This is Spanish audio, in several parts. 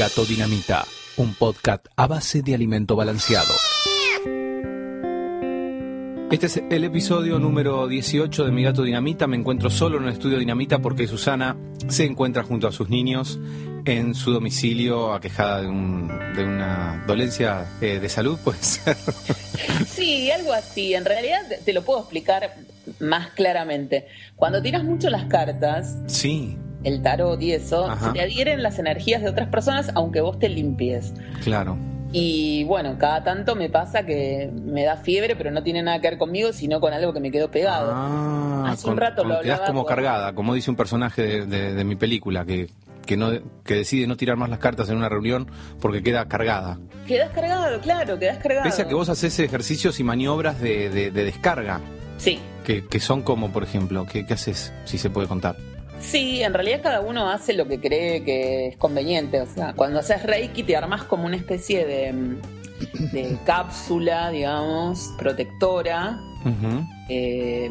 Gato Dinamita, un podcast a base de alimento balanceado. Este es el episodio número 18 de Mi Gato Dinamita. Me encuentro solo en el estudio Dinamita porque Susana se encuentra junto a sus niños en su domicilio aquejada de, un- de una dolencia eh, de salud, puede ser. Sí, algo así. En realidad te- te lo puedo explicar más claramente. Cuando tiras mucho las cartas, Sí, el tarot y eso, Ajá. se te adhieren las energías de otras personas aunque vos te limpies. claro. Y bueno, cada tanto me pasa que me da fiebre, pero no tiene nada que ver conmigo, sino con algo que me quedó pegado. Ah, Hace un rato lo hablaba como cargada, como dice un personaje de, de- de mi película, que, que, no, que decide no tirar más las cartas en una reunión porque queda cargada. Quedás cargado, claro, quedás cargado. Pese a que vos haces ejercicios y maniobras de, de- de descarga, Sí, que, que son como, por ejemplo, ¿qué, qué haces, si se puede contar? Sí, en realidad cada uno hace lo que cree que es conveniente. O sea, cuando haces Reiki te armas como una especie de, de cápsula, digamos, protectora. Eh,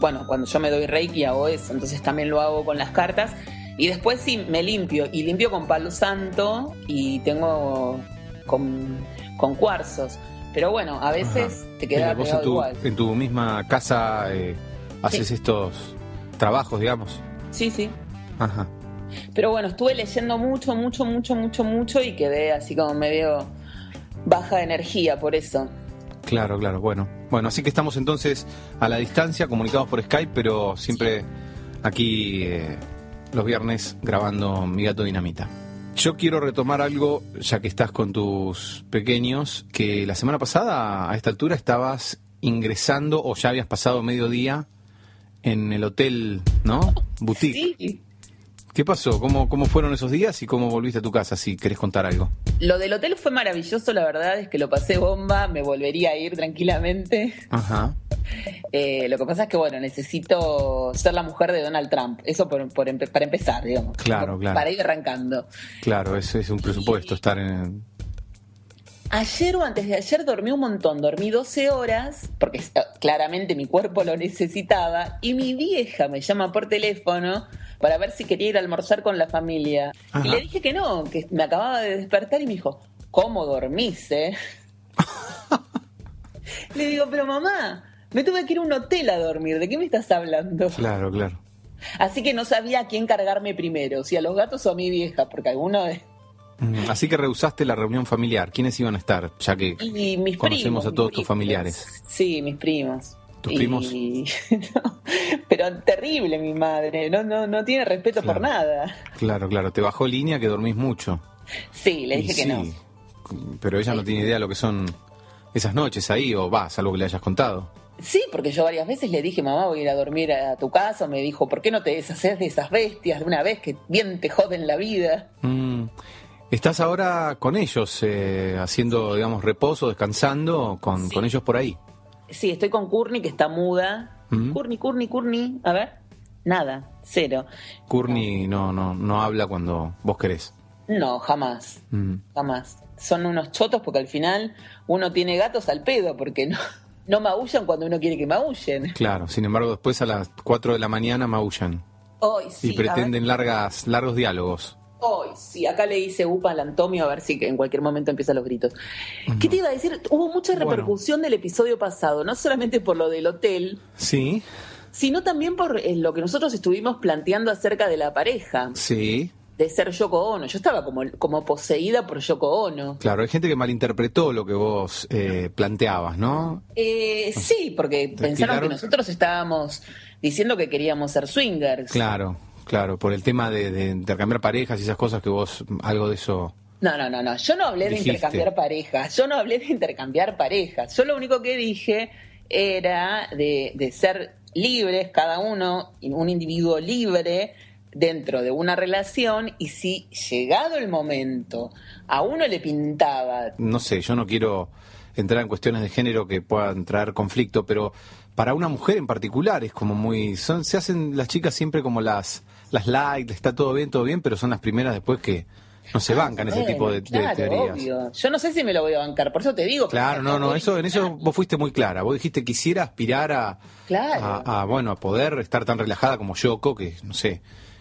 bueno, cuando yo me doy Reiki hago eso, entonces también lo hago con las cartas. Y después sí, me limpio. Y limpio con palo santo y tengo con, con cuarzos. Pero bueno, a veces te queda Mira, vos en tu, igual. en tu misma casa eh, haces Sí. estos trabajos, digamos. Sí, sí. Ajá. Pero bueno, estuve leyendo mucho, mucho, mucho, mucho, mucho y quedé así como medio baja de energía por eso. Claro, claro, bueno. Bueno, así que estamos entonces a la distancia, comunicados por Skype, pero siempre aquí eh, los viernes grabando Mi Gato Dinamita. Yo quiero retomar algo, ya que estás con tus pequeños, que la semana pasada a esta altura estabas ingresando o ya habías pasado mediodía en el hotel, ¿no? Boutique. Sí. ¿Qué pasó? ¿Cómo, ¿Cómo fueron esos días y cómo volviste a tu casa? Si querés contar algo. Lo del hotel fue maravilloso, la verdad es que lo pasé bomba, me volvería a ir tranquilamente. Ajá. Eh, lo que pasa es que, bueno, necesito ser la mujer de Donald Trump, eso por, por empe- para empezar, digamos. Claro, Por- claro. Para ir arrancando. Claro, ese es un presupuesto, estar en... Ayer o antes de ayer dormí un montón, dormí 12 horas, porque eh, claramente mi cuerpo lo necesitaba, y mi vieja me llama por teléfono para ver si quería ir a almorzar con la familia. Ajá. Y le dije que no, que me acababa de despertar y me dijo, ¿cómo dormís, eh? le digo, pero mamá, me tuve que ir a un hotel a dormir, ¿de qué me estás hablando? Claro, claro. Así que no sabía a quién cargarme primero, si a los gatos o a mi vieja, porque alguno de... Mm, Así que rehusaste la reunión familiar. ¿Quiénes iban a estar? Ya que mis Conocemos primos, a todos tus familiares. Sí, mis primos. ¿Tus Y- primos? no, pero terrible mi madre, no, no, no tiene respeto por nada. Claro, claro, te bajó línea que dormís mucho. Sí, le Y dije que sí, no. Pero ella no tiene idea de lo que son esas noches ahí, o va, salvo que le hayas contado. Sí, porque yo varias veces le dije, mamá, voy a ir a dormir a tu casa. Me dijo, ¿por qué no te deshaces de esas bestias de una vez que bien te joden la vida? Mm, Estás ahora con ellos, eh, haciendo, digamos, reposo, descansando, con, Sí. con ellos por ahí. Sí, estoy con Courtney, que está muda. Mm. Courtney, Courtney, Courtney. A ver, nada, cero. Courtney no, no, no habla cuando vos querés. No, jamás. Mm. Jamás. Son unos chotos porque al final uno tiene gatos al pedo porque no, no maullan cuando uno quiere que maullen. Claro, sin embargo, después a las 4 de la mañana maullan Hoy sí. y pretenden largas, largos diálogos. Hoy sí. Acá le hice upa al Antonio a ver si en cualquier momento empiezan los gritos. ¿Qué te iba a decir? Hubo mucha Bueno. repercusión del episodio pasado, no solamente por lo del hotel, Sí, sino también por eh, lo que nosotros estuvimos planteando acerca de la pareja, sí, de ser Yoko Ono. Yo estaba como, como poseída por Yoko Ono. Claro, hay gente que malinterpretó lo que vos eh, planteabas, ¿no? Eh, sí, porque pensaron que nosotros estábamos diciendo que queríamos ser swingers. Claro, claro, por el tema de, de intercambiar parejas y esas cosas que vos, algo de eso... No, no, no, no. Yo no hablé Dijiste. de intercambiar parejas. Yo no hablé de intercambiar parejas. Yo lo único que dije era de, de ser libres, cada uno, un individuo libre dentro de una relación y si llegado el momento a uno le pintaba No sé, yo no quiero entrar en cuestiones de género que puedan traer conflicto, pero para una mujer en particular es como muy... Son, se hacen las chicas siempre como las, las light, está todo bien, todo bien, pero son las primeras después que no se bancan ese tipo de, teorías. obvio. Yo no sé si me lo voy a bancar, por eso te digo. Claro, no, no, eso, en eso vos fuiste muy clara. Vos dijiste quisiera aspirar a, Claro. a, a, bueno, a poder estar tan relajada como Yoko, que no sé,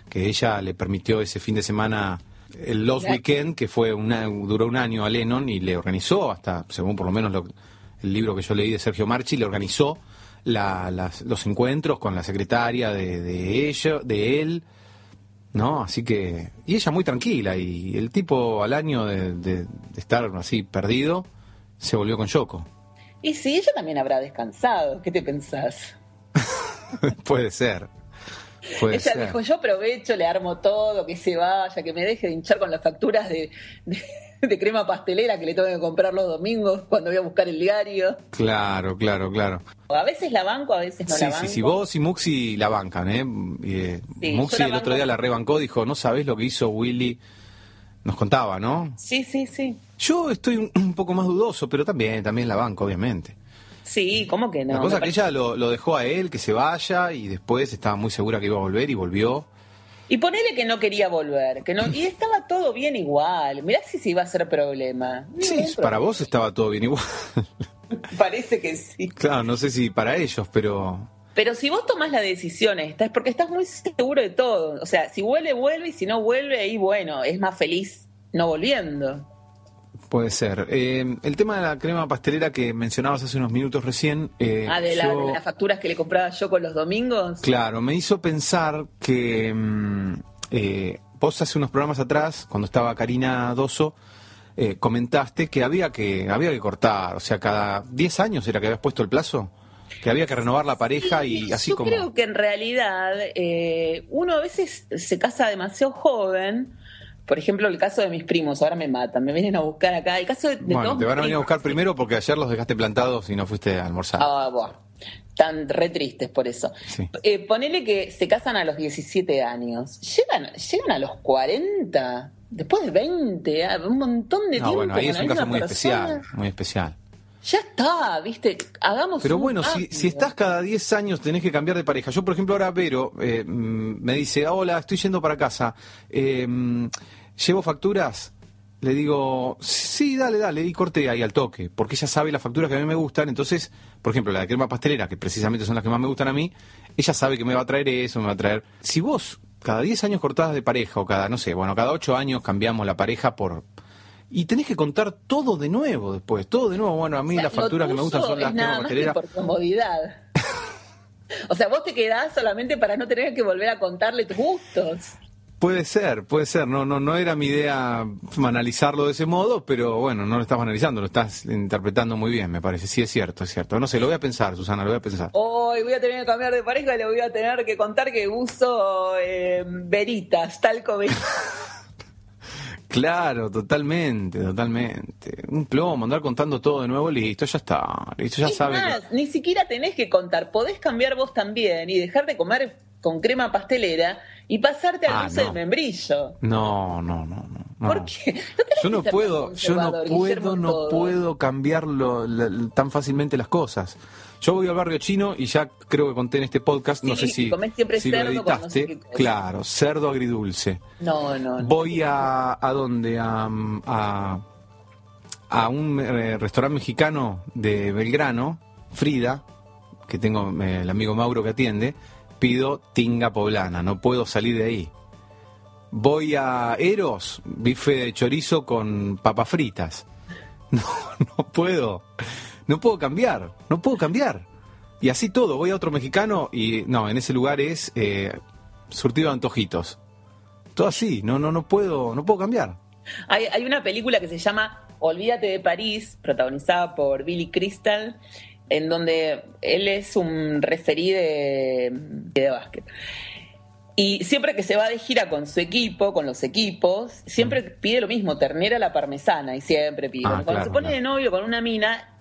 que ella le permitió ese fin de semana el Lost Weekend, que fue una, duró un año a Lennon y le organizó, hasta, según por lo menos lo, el libro que yo leí de Sergio Marchi, le organizó la, las, los encuentros con la secretaria de, de ella, de él, ¿no? Así que, y ella muy tranquila, y el tipo al año de, de- de estar así perdido, se volvió con Yoko. Y sí, ella también habrá descansado. ¿Qué te pensás? Puede ser. Puede ella ser. dijo, yo aprovecho, le armo todo, que se vaya, que me deje de hinchar con las facturas de, de- de crema pastelera que le tengo que comprar los domingos cuando voy a buscar el diario. Claro, claro, claro. A veces la banco, a veces no sí, la banco. sí, sí, vos y Muxi la bancan, ¿eh? Eh, Sí, Muxi el otro día la rebancó, dijo, no sabés lo que hizo Willy. Nos contaba, ¿no? Sí, sí, sí. Yo estoy un, un poco más dudoso, pero también, también la banco, obviamente. Sí, ¿cómo que no? la cosa Me que ella lo, lo dejó a él, que se vaya, y después estaba muy segura que iba a volver y volvió. Y ponele que no quería volver, que no, y estaba todo bien igual. Mirá si se iba a hacer problema. Sí, Ningún para vos estaba todo bien igual. problema. Parece que sí. claro, no sé si para ellos, pero... Pero si vos tomás la decisión esta, es porque estás muy seguro de todo. O sea, si vuelve, vuelve, y si no vuelve, ahí bueno, es más feliz no volviendo. Puede ser. Eh, el tema de la crema pastelera que mencionabas hace unos minutos recién. eh, ah, de, la- yo- de las facturas que le compraba yo con los domingos. Claro, me hizo pensar que mm, eh, vos hace unos programas atrás, cuando estaba Karina Doso, eh, comentaste que había que había que cortar, o sea, cada 10 años era que habías puesto el plazo, que había que renovar la pareja y así Yo como... creo que en realidad eh, uno a veces se casa demasiado joven. Por ejemplo, el caso de mis primos, ahora me matan, me vienen a buscar acá. El caso de, de Bueno, todos te van a venir a buscar primero porque ayer los dejaste plantados y no fuiste a almorzar. Ah, bueno, tan re tristes por eso. Sí. Eh, ponele que se casan a los 17 años. Llegan, llegan a los 40, después de 20, ah, un montón de no, tiempo. bueno, ahí es un caso muy persona. especial, muy especial. Ya está, viste, hagamos Pero un bueno, si, estás cada 10 años tenés que cambiar de pareja. Yo, por ejemplo, ahora Vero eh, mm, me dice, "Ah, hola, estoy yendo para casa. Eh, mm, ¿Llevo facturas? Le digo, sí, dale, dale, y corté ahí al toque, porque ella sabe las facturas que a mí me gustan, entonces, por ejemplo, la de crema pastelera, que precisamente son las que más me gustan a mí, ella sabe que me va a traer eso, me va a traer... Si vos cada 10 años cortás de pareja, o cada, no sé, bueno, cada 8 años cambiamos la pareja por... Y tenés que contar todo de nuevo después, todo de nuevo. Bueno, a mí O sea, las facturas que me gustan son las nada más que por comodidad. o sea, vos te quedás solamente para no tener que volver a contarle tus gustos. Puede ser, puede ser. No, no, no era mi idea analizarlo de ese modo, pero bueno, no lo estás analizando, lo estás interpretando muy bien, me parece. Sí, es cierto, es cierto. No sé, lo voy a pensar, Susana, lo voy a pensar. Hoy voy a tener que cambiar de pareja y le voy a tener que contar que uso eh, veritas, talco veritas. Claro, totalmente, totalmente. Un plomo, andar contando todo de nuevo, listo, ya está. Listo, ya Es sabe. que- más, ni siquiera tenés que contar, podés cambiar vos también y dejar de comer con crema pastelera y pasarte al Ah, dulce no. de membrillo. No, no, no, no. no. ¿Por qué? No Yo no puedo, yo no puedo, no todo. puedo cambiarlo la- tan fácilmente las cosas. Yo voy al barrio chino y ya creo que conté en este podcast, no sé si, comés siempre si lo cerdo sé editaste. claro, cerdo agridulce. No, no, no. Voy a, a dónde, a, a, a un eh, restaurante mexicano de Belgrano, Frida, que tengo eh, el amigo Mauro que atiende, pido tinga poblana, no puedo salir de ahí. Voy a Eros, bife de chorizo con papas fritas. No, no puedo. No puedo cambiar, no puedo cambiar. Y así todo, voy a otro mexicano y no, en ese lugar es eh, surtido de antojitos. Todo así, no, no, no puedo, no puedo cambiar. Hay, hay una película que se llama Olvídate de París, protagonizada por Billy Crystal, en donde él es un referí de, de básquet. Y siempre que se va de gira con su equipo, con los equipos, siempre pide lo mismo, ternera a la parmesana, y siempre pide. Ah, Cuando claro, se pone claro. de novio con una mina,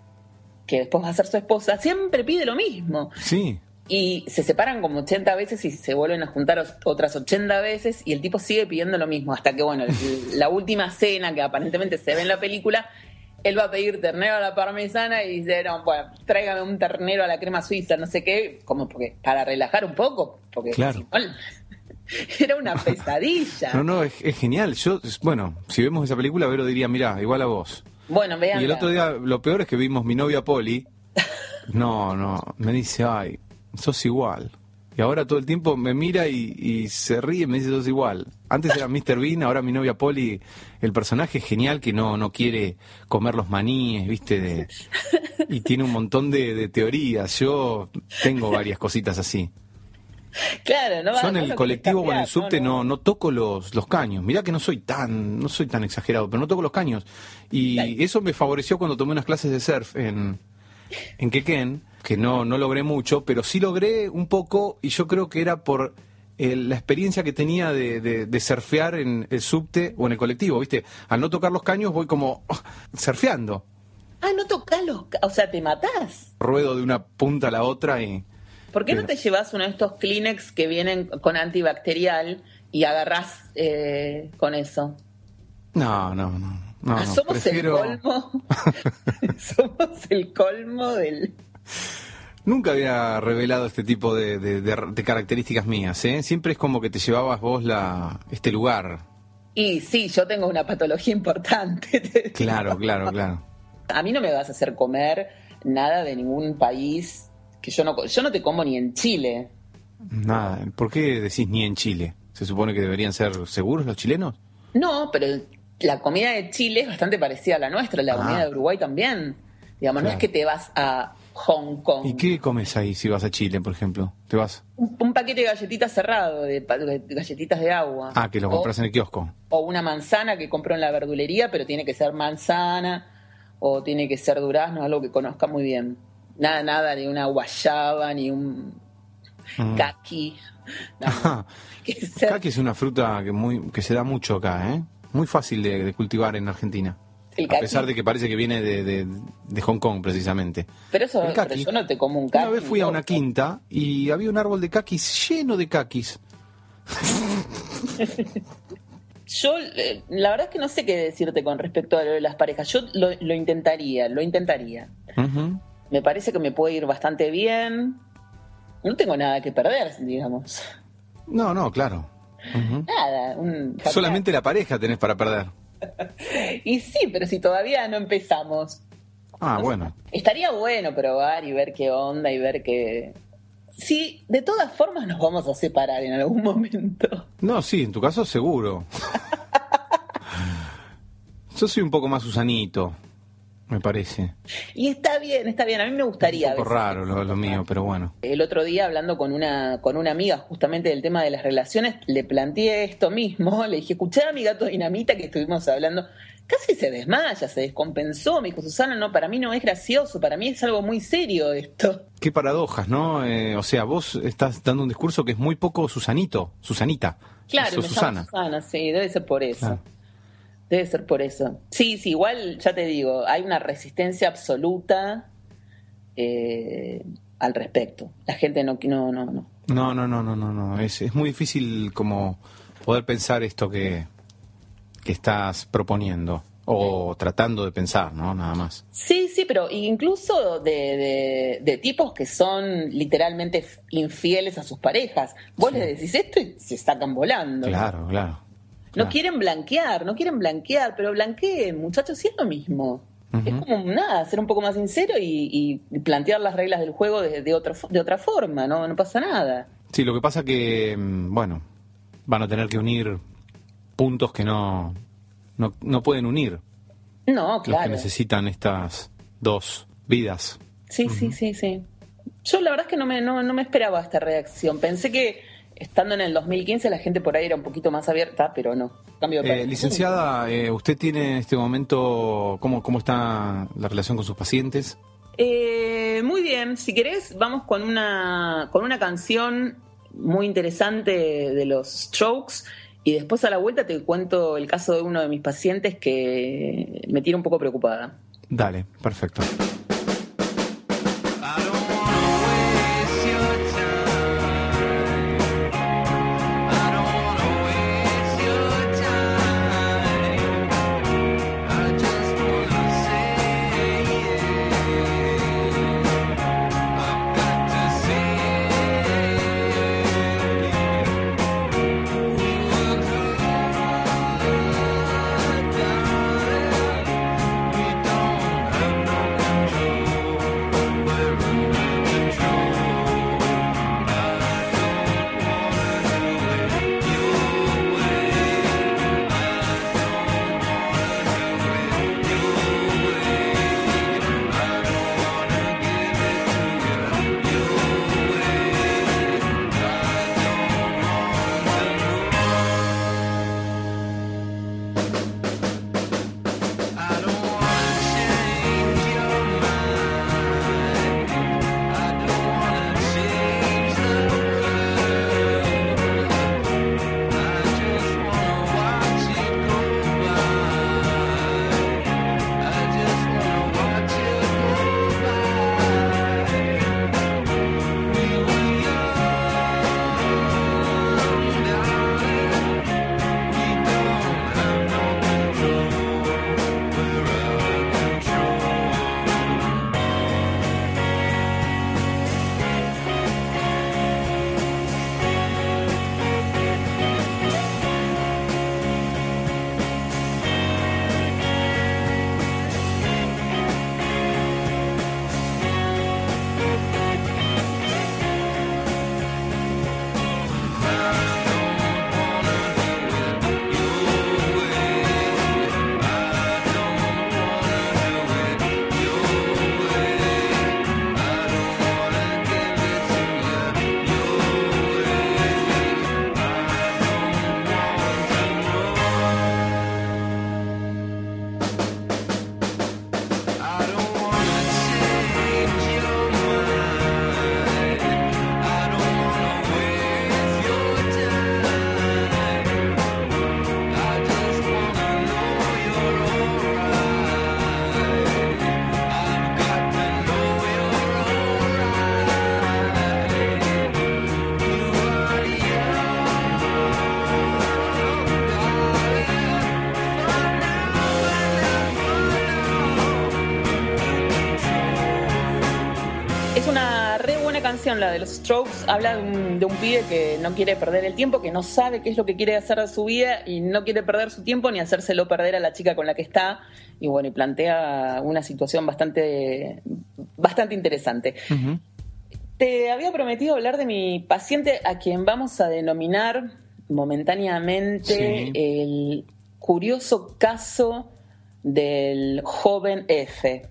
que después va a ser su esposa, siempre pide lo mismo. Sí, Y se separan como 80 veces y se vuelven a juntar otras 80 veces y el tipo sigue pidiendo lo mismo hasta que, bueno, la última cena que aparentemente se ve en la película, él va a pedir ternero a la parmesana y dice, no, bueno, tráigame un ternero a la crema suiza, no sé qué, como porque para relajar un poco, porque Claro. si no, era una pesadilla. no, no, es, es genial. Yo, bueno, si vemos esa película, Vero diría, mira, igual a vos. Bueno, vean. Y el otro día, lo peor es que vimos mi novia Poli. No, no, me dice, ay, sos igual. Y ahora todo el tiempo me mira y, y se ríe y me dice, sos igual. Antes era Mr. Bean, ahora mi novia Polly, el personaje es genial que no, no quiere comer los maníes, ¿viste? De, y tiene un montón de, teorías. Yo tengo varias cositas así. Claro, no Yo en el colectivo o en el subte no, no, toco los, los caños. Mirá que no soy tan, no soy tan exagerado, pero no toco los caños. Y eso me favoreció cuando tomé unas clases de surf en, en Quequén, que no, no logré mucho, pero sí logré un poco, y yo creo que era por la experiencia que tenía de, de, surfear en el subte o en el colectivo, ¿viste? Al no tocar los caños voy como oh, surfeando. Ah, no tocas los... O sea, te matás. Ruedo de una punta a la otra y... ¿Por qué no te llevas uno de estos Kleenex que vienen con antibacterial y agarrás eh, con eso? No, no, no. no, ah, somos el colmo. somos el colmo del... Nunca había revelado este tipo de, características mías, ¿eh? Siempre es como que te llevabas vos la, este lugar. Y sí, yo tengo una patología importante. Claro, claro, claro. A mí no me vas a hacer comer nada de ningún país que yo no, yo no te como ni en Chile. Nada, ¿por qué decís ni en Chile? ¿Se supone que deberían ser seguros los chilenos? No, pero la comida de Chile es bastante parecida a la nuestra, la comida ah. de Uruguay también. Digamos, no es que te vas a Hong Kong. ¿Y qué comes ahí si vas a Chile, por ejemplo? ¿Te vas? Un, paquete de galletitas cerrado, de, galletitas de agua. Ah, que lo compras en el kiosco. O una manzana que compro en la verdulería, pero tiene que ser manzana o tiene que ser durazno, algo que conozca muy bien. Nada, nada, ni una guayaba, ni un mm. kaki. Kaki es una fruta que, muy, que se da mucho acá, ¿eh? Muy fácil de cultivar en Argentina a pesar de que parece que viene de, Hong Kong, precisamente. Pero eso yo no te como un kaki. Una vez fui a una quinta y había un árbol de kakis lleno de kakis. yo, eh, la verdad es que no sé qué decirte con respecto a lo de las parejas. Yo lo, intentaría, lo intentaría. Me parece que me puede ir bastante bien. No tengo nada que perder, digamos. No, no, claro. Nada. Solamente la pareja tenés para perder. y sí, pero si todavía no empezamos. Ah, bueno. Estaría bueno probar y ver qué onda y ver qué... Sí, de todas formas nos vamos a separar en algún momento. No, sí, en tu caso seguro. Yo soy un poco más Susanito me parece. Y está bien, está bien. A mí me gustaría. Un poco raro lo, mío, pero bueno. El otro día, hablando con una, con una amiga justamente del tema de las relaciones, le planteé esto mismo. Le dije, escuché a mi gato Dinamita que estuvimos hablando. Casi se desmaya, se descompensó. Me dijo, Susana, no, para mí no es gracioso, para mí es algo muy serio esto. Qué paradojas, ¿no? Eh, o sea, vos estás dando un discurso que es muy poco Susanito, Susanita. Claro, Susana. Susana, sí, debe ser por eso. Debe ser por eso. Sí, sí, igual ya te digo, hay una resistencia absoluta eh, al respecto. La gente no, no, no, no. No, no, no, no, no, no. Es, es muy difícil como poder pensar esto que, que estás proponiendo o tratando de pensar, ¿no? Nada más. Sí, sí, pero incluso de, de, tipos que son literalmente infieles a sus parejas. Vos les decís esto y se sacan volando. Claro, claro. No quieren blanquear, no quieren blanquear, pero blanqueen, muchachos, sí es lo mismo. Es como nada, ser un poco más sincero y, plantear las reglas del juego de, de, otro, de otra forma, ¿no? No pasa nada. Sí, lo que pasa que, mm, bueno, van a tener que unir puntos que no, no, pueden unir. No, claro. Los que necesitan estas dos vidas. Sí, sí, sí, sí. Yo la verdad es que no me, no, no me esperaba esta reacción. Pensé que estando en el 2015 la gente por ahí era un poquito más abierta, pero no. Cambio eh, licenciada, eh, ¿usted tiene en este momento cómo, cómo está la relación con sus pacientes? Eh, muy bien, si querés vamos con una, con una canción muy interesante de los Strokes y después a la vuelta te cuento el caso de uno de mis pacientes que me tiene un poco preocupada. Dale, perfecto. De los Strokes. Habla de un, de un pibe que no quiere perder el tiempo, que no sabe qué es lo que quiere hacer de su vida y no quiere perder su tiempo ni hacérselo perder a la chica con la que está. Y bueno, y plantea una situación bastante, bastante interesante. Te había prometido hablar de mi paciente a quien vamos a denominar momentáneamente el curioso caso del joven F.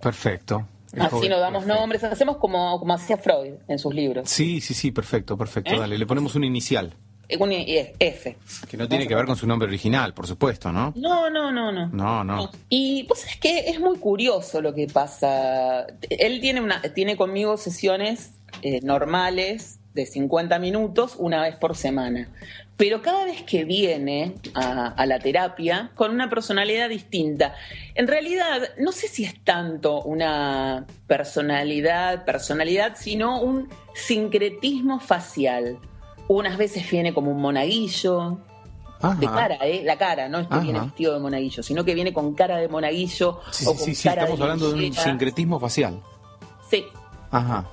Perfecto. Así nos damos nombres, hacemos como, como hacía Freud en sus libros. Sí, sí, sí, perfecto, perfecto. ¿Eh? Dale, le ponemos un inicial. Eh, un F. Que no tiene que ver con su nombre original, por supuesto, ¿no? No, no, no, no. No, no. Y pues es que es muy curioso lo que pasa. Él tiene, una, tiene conmigo sesiones eh, normales de 50 minutos una vez por semana. Pero cada vez que viene a, la terapia con una personalidad distinta, en realidad no sé si es tanto una personalidad, personalidad, sino un sincretismo facial. Unas veces viene como un monaguillo, de cara, ¿eh? La cara, no es que viene vestido de monaguillo, sino que viene con cara de monaguillo sí, o con sí, sí, estamos hablando de un sincretismo facial. Sí. Ajá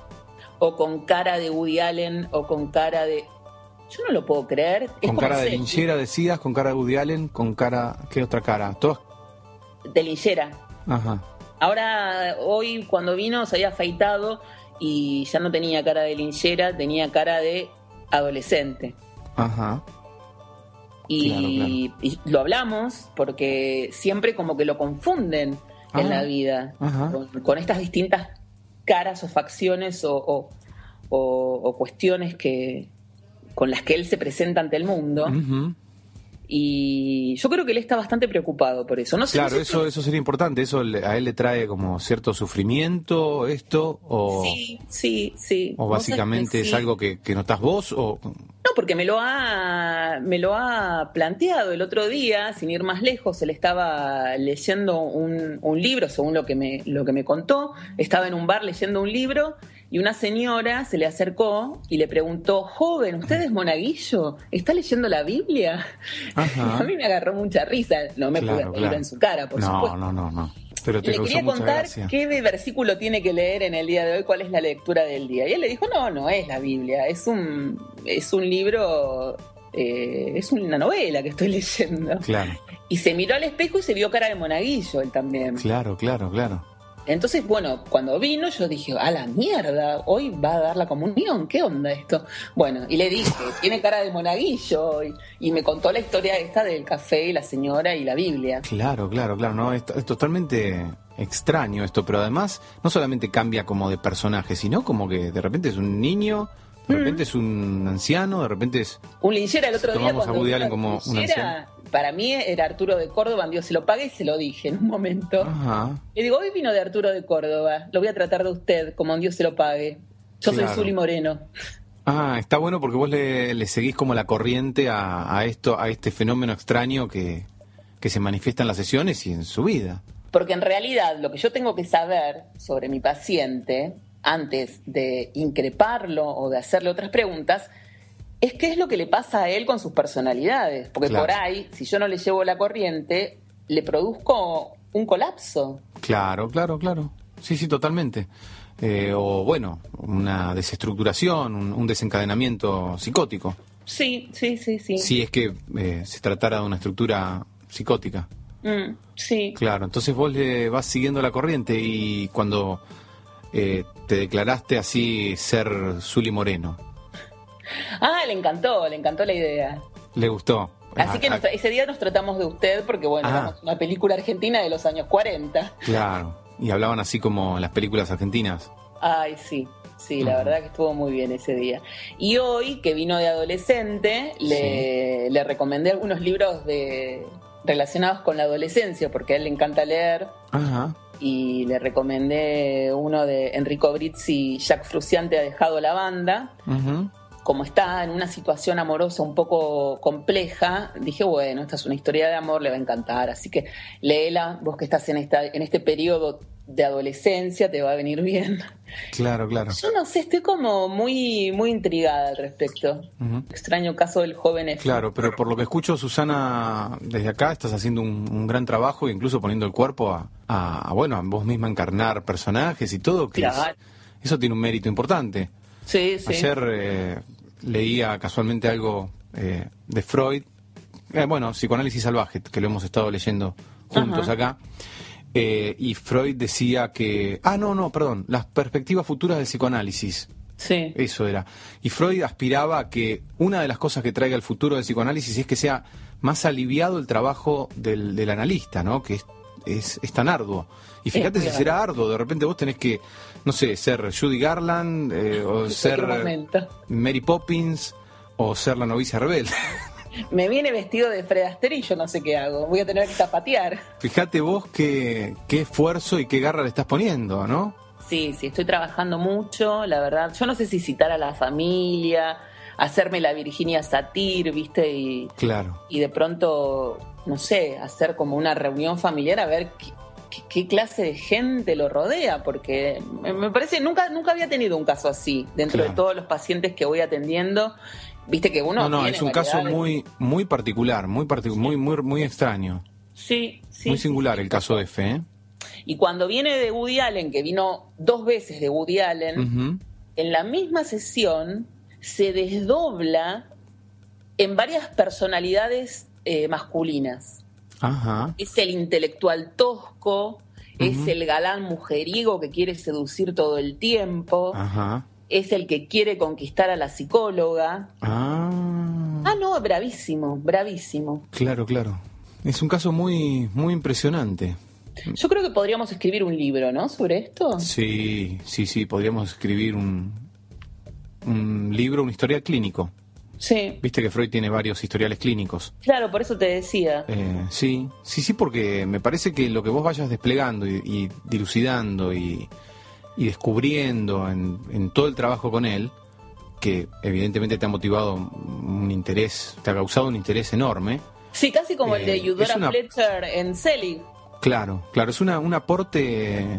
o con cara de Woody Allen o con cara de... Yo no lo puedo creer. con cara de linchera decías, con cara de Woody Allen, con cara... ¿Qué otra cara? ¿Todos? De linchera. Ajá. Ahora, hoy cuando vino se había afeitado y ya no tenía cara de linchera, tenía cara de adolescente. Ajá. Y, lo hablamos porque siempre como que lo confunden en la vida con, estas distintas caras o facciones o, cuestiones que, con las que él se presenta ante el mundo. Y yo creo que él está bastante preocupado por eso. No sé, claro, eso, eso sería importante. ¿Eso a él le trae como cierto sufrimiento esto? O, sí, sí, sí. ¿O básicamente es algo que, que notas vos? O... No, porque me lo, ha, me lo ha planteado el otro día, sin ir más lejos. Él estaba leyendo un, un libro, según lo que, me, lo que me contó. Estaba en un bar leyendo un libro y una señora se le acercó y le preguntó, joven, ¿usted es monaguillo? ¿Está leyendo la Biblia? a mí me agarró mucha risa, no me pude reír en su cara, por supuesto. No, no, no. Pero te le quería contar qué versículo tiene que leer en el día de hoy, cuál es la lectura del día. Y él le dijo, no, no es la Biblia, es un, es un libro, eh, es una novela que estoy leyendo. Claro. Y se miró al espejo y se vio cara de monaguillo él también. Claro, claro, claro. Entonces, bueno, cuando vino yo dije, a la mierda, hoy va a dar la comunión, ¿qué onda esto? Bueno, y le dije, tiene cara de monaguillo, y, me contó la historia esta del café y la señora y la Biblia. Claro, claro, claro, no, es, totalmente extraño esto, pero además no solamente cambia como de personaje, sino como que de repente es un niño de repente es un anciano, de repente es... Un linchera el otro día cuando como un anciano. Para mí era Arturo de Córdoba, Dios se lo pague y se lo dije en un momento. Ajá. Y digo, hoy vino de Arturo de Córdoba, lo voy a tratar de usted como Dios se lo pague. Yo soy Zuli Moreno. Ah, está bueno porque vos le, seguís como la corriente a, esto, a este fenómeno extraño que, que se manifiesta en las sesiones y en su vida. Porque en realidad lo que yo tengo que saber sobre mi paciente antes de increparlo o de hacerle otras preguntas, es qué es lo que le pasa a él con sus personalidades. Porque por ahí, si yo no le llevo la corriente, le produzco un colapso. Claro, claro, claro. Sí, sí, totalmente. Eh, o bueno, una desestructuración, un, desencadenamiento psicótico. Sí, sí, sí, sí. Si es que eh, se tratara de una estructura psicótica. Mm, sí. Claro, entonces vos le vas siguiendo la corriente y cuando eh, te declaraste así ser Zuli Moreno. Ah, le encantó, le encantó la idea. Le gustó. Así que ese día nos tratamos de usted porque, bueno, ah. una película argentina de los años 40. Claro, y hablaban así como las películas argentinas. Ay, sí, sí, la verdad que estuvo muy bien ese día. Y hoy, que vino de adolescente, le, le recomendé algunos libros de relacionados con la adolescencia, porque a él le encanta leer. Ajá y le recomendé uno de Enrico Brizzi, Jack Fruciante ha dejado la banda. Como está en una situación amorosa un poco compleja, dije, bueno, esta es una historia de amor, le va a encantar. Así que léela, vos que estás en, esta, en este periodo de adolescencia, te va a venir bien. Claro, claro. Yo no sé, estoy como muy, muy intrigada al respecto. Extraño caso del joven F. Claro, pero por lo que escucho, Susana, desde acá estás haciendo un, gran trabajo, incluso poniendo el cuerpo a, bueno, a vos misma encarnar personajes y todo, que eso tiene un mérito importante. Sí, sí. Ayer eh, leía casualmente algo eh, de Freud, eh, bueno, psicoanálisis salvaje, que lo hemos estado leyendo juntos Ajá. acá. Eh, y Freud decía que, ah, no, no, perdón, las perspectivas futuras del psicoanálisis. Sí. Eso era. Y Freud aspiraba a que una de las cosas que traiga el futuro del psicoanálisis es que sea más aliviado el trabajo del, del analista, ¿no? Que es, es, es tan arduo. Y fíjate si será arduo, de repente vos tenés que, no sé, ser Judy Garland, eh, o ser. Mary Poppins, o ser la novicia rebelde. Me viene vestido de Fred Astaire y yo no sé qué hago. Voy a tener que zapatear. Fíjate vos qué, qué esfuerzo y qué garra le estás poniendo, ¿no? Sí, sí, estoy trabajando mucho, la verdad. Yo no sé si citar a la familia, hacerme la Virginia Satir, ¿viste? Y, Claro. y de pronto, no sé, hacer como una reunión familiar a ver qué, qué- qué clase de gente lo rodea, porque me, me parece, nunca, nunca había tenido un caso así dentro Claro. de todos los pacientes que voy atendiendo. Viste que uno. No, no, es un caso muy, muy particular, muy, particu- muy, muy, muy extraño. Sí, sí. muy singular sí. el caso F, ¿eh? Y cuando viene de Woody Allen, que vino dos veces de Woody Allen, en la misma sesión se desdobla en varias personalidades eh, masculinas. Ajá. Es el intelectual tosco, es el galán mujeriego que quiere seducir todo el tiempo, Ajá. es el que quiere conquistar a la psicóloga. Ah. Ah, no, bravísimo, bravísimo. Claro, claro. Es un caso muy, muy impresionante. Yo creo que podríamos escribir un libro, ¿no? Sobre esto. Sí, sí, sí, podríamos escribir un, un libro, un historial clínico. Sí, Viste que Freud tiene varios historiales clínicos. claro, por eso te decía. Eh, sí, sí, sí, porque me parece que lo que vos vayas desplegando y, y dilucidando y, y descubriendo en, en todo el trabajo con él, que evidentemente te ha motivado un interés, te ha causado un interés enorme. Sí, casi como el Eh, de Eudora una- Fletcher en Selig. Claro, claro, es una, un aporte,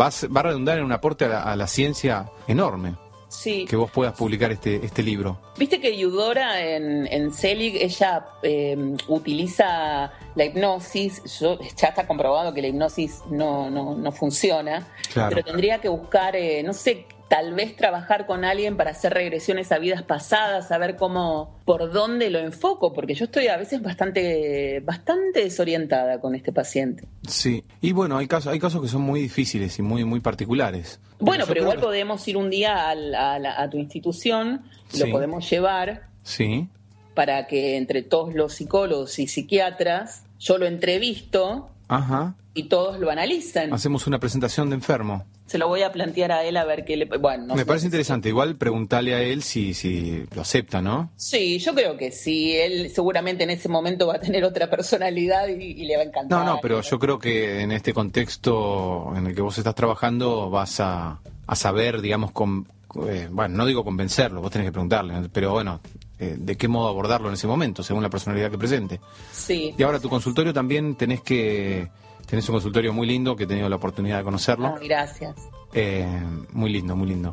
va a, ser- va a redundar en un aporte a la, a la ciencia enorme, Sí. que vos puedas publicar este, este libro. Viste que Eudora en, en Selig, ella eh, utiliza la hipnosis. Yo, ya está comprobado que la hipnosis no, no, no funciona. Claro. Pero tendría que buscar, eh, no sé, tal vez trabajar con alguien para hacer regresiones a vidas pasadas, saber cómo, por dónde lo enfoco, porque yo estoy a veces bastante, bastante desorientada con este paciente. Sí, y bueno, hay casos, hay casos que son muy difíciles y muy, muy particulares. Bueno, pero igual que- podemos ir un día a, la- a tu institución, lo podemos llevar Sí, para que entre todos los psicólogos y psiquiatras yo lo entrevisto ajá. y todos lo analizan. Hacemos una presentación de enfermo. Se lo voy a plantear a él a ver qué le... Bueno, no Me sé. parece interesante. Igual preguntarle a él si, si lo acepta, ¿no? Sí, yo creo que sí. Él seguramente en ese momento va a tener otra personalidad y, y le va a encantar. No, no, pero yo creo que en este contexto en el que vos estás trabajando vas a, a saber, digamos, con, eh, bueno, no digo convencerlo, vos tenés que preguntarle, pero bueno, eh, de qué modo abordarlo en ese momento, según la personalidad que presente. Sí. Y ahora tu consultorio también tenés que, tenés un consultorio muy lindo que he tenido la oportunidad de conocerlo. Ah, gracias. Eh, muy lindo, muy lindo.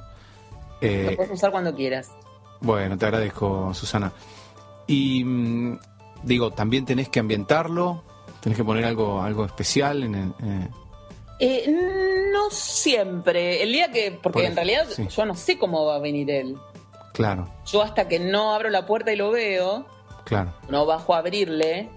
Lo Eh, puedes usar cuando quieras. Bueno, te agradezco, Susana. Y mm, digo, también tenés que ambientarlo, tenés que poner algo, algo especial en el, eh, Eh, no siempre. El día que... Porque Por en realidad sí. yo no sé cómo va a venir él. claro, Yo hasta que no abro la puerta y lo veo, claro. no bajo a abrirle.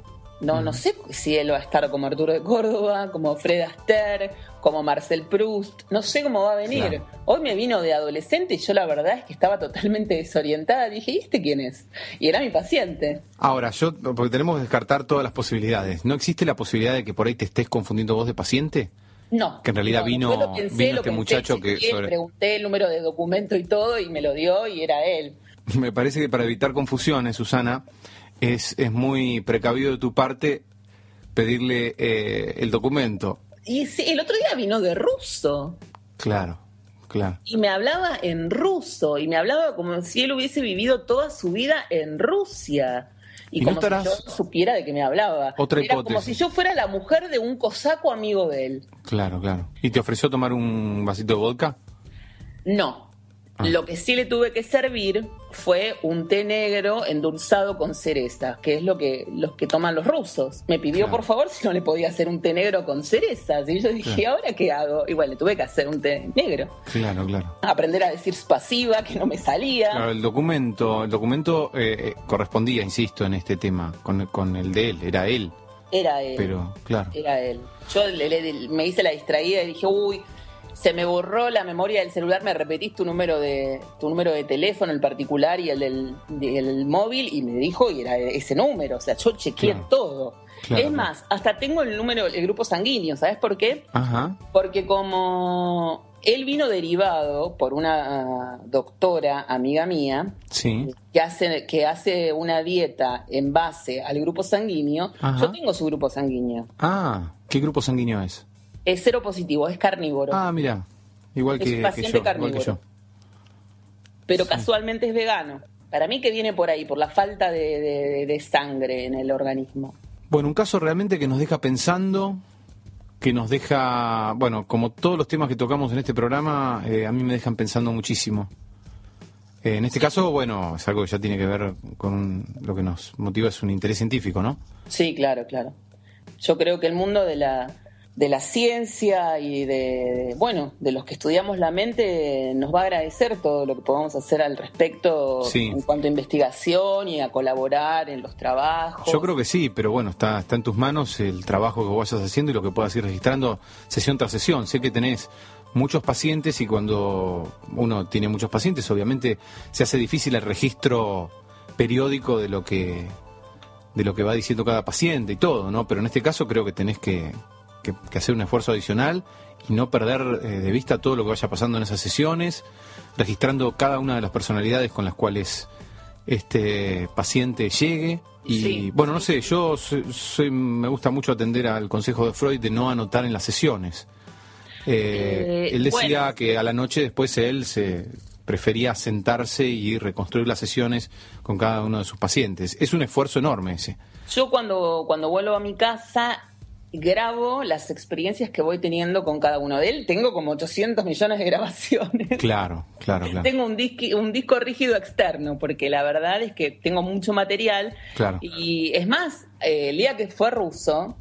No, no sé si él va a estar como Arturo de Córdoba, como Fred Astaire, como Marcel Proust. No sé cómo va a venir. Claro. Hoy me vino de adolescente y yo la verdad es que estaba totalmente desorientada. Dije, ¿y este quién es? Y era mi paciente. Ahora, yo, porque tenemos que descartar todas las posibilidades. ¿No existe la posibilidad de que por ahí te estés confundiendo vos de paciente? No. Que en realidad No, vino- lo pensé, vino lo este pensé, muchacho que sobre- Pregunté el número de documento y todo y me lo dio y era él. Me parece que para evitar confusiones, Susana, es, es muy precavido de tu parte pedirle eh, el documento. Y sí, el otro día vino de ruso. Claro, claro. Y me hablaba en ruso, y me hablaba como si él hubiese vivido toda su vida en Rusia. Y, ¿Y no como estarás- si yo supiera de qué me hablaba. Otra Era como hipótesis. si yo fuera la mujer de un cosaco amigo de él. Claro, claro. ¿Y te ofreció tomar un vasito de vodka? No. Ah. Lo que sí le tuve que servir fue un té negro endulzado con cerezas, que es lo que los que toman los rusos. Me pidió Claro. por favor si no le podía hacer un té negro con cerezas. Y yo dije, Claro. ¿ahora qué hago? Igual le tuve que hacer un té negro. Claro, claro. Aprender a decir pasiva, que no me salía. Claro, el documento, el documento eh, eh, correspondía, insisto, en este tema, con, con el de él, era él, Era él. pero claro. Era él. Yo le- le- me hice la distraída y dije, uy, se me borró la memoria del celular, me repetís tu número de tu número de teléfono, el particular y el del móvil, y me dijo, y era ese número. O sea, yo chequeé Claro. todo. Claro, es más, hasta tengo el número, el grupo sanguíneo, ¿sabes por qué? Ajá, Porque como él vino derivado por una doctora amiga mía, sí. que hace, que hace una dieta en base al grupo sanguíneo, Ajá. yo tengo su grupo sanguíneo. Ah, ¿qué grupo sanguíneo es? Es cero positivo, es carnívoro, Ah, mira, igual Es que, un que paciente yo, igual que carnívoro. yo. pero sí. casualmente es vegano. Para mí que viene por ahí, por la falta de, de- de sangre en el organismo. Bueno, un caso realmente que nos deja pensando, que nos deja, bueno, como todos los temas que tocamos en este programa, eh, a mí me dejan pensando muchísimo. Eh, en este caso, bueno, es algo que ya tiene que ver con un- lo que nos motiva, es un interés científico, ¿no? Sí, claro, claro. Yo creo que el mundo de la, de la ciencia y de, bueno, de los que estudiamos la mente nos va a agradecer todo lo que podamos hacer al respecto Sí. en cuanto a investigación y a colaborar en los trabajos. Yo creo que sí, pero bueno, está, está en tus manos el trabajo que vayas haciendo y lo que puedas ir registrando sesión tras sesión. Sé que tenés muchos pacientes y cuando uno tiene muchos pacientes, obviamente se hace difícil el registro periódico de lo que de lo que va diciendo cada paciente y todo, ¿no? Pero en este caso creo que tenés que, que- que hacer un esfuerzo adicional y no perder eh, de vista todo lo que vaya pasando en esas sesiones, registrando cada una de las personalidades con las cuales este paciente llegue. Y Sí. bueno, no sé, yo soy- soy- me gusta mucho atender al consejo de Freud de no anotar en las sesiones. Eh, Eh, él decía bueno. que a la noche después él se prefería sentarse y reconstruir las sesiones con cada uno de sus pacientes. Es un esfuerzo enorme ese. Yo cuando, cuando vuelvo a mi casa grabo las experiencias que voy teniendo con cada uno de él. Tengo como 800 millones de grabaciones. Claro, claro, claro. Tengo un, disqui- un disco rígido externo, porque la verdad es que tengo mucho material. Claro. Y es más, eh, el día que fue ruso,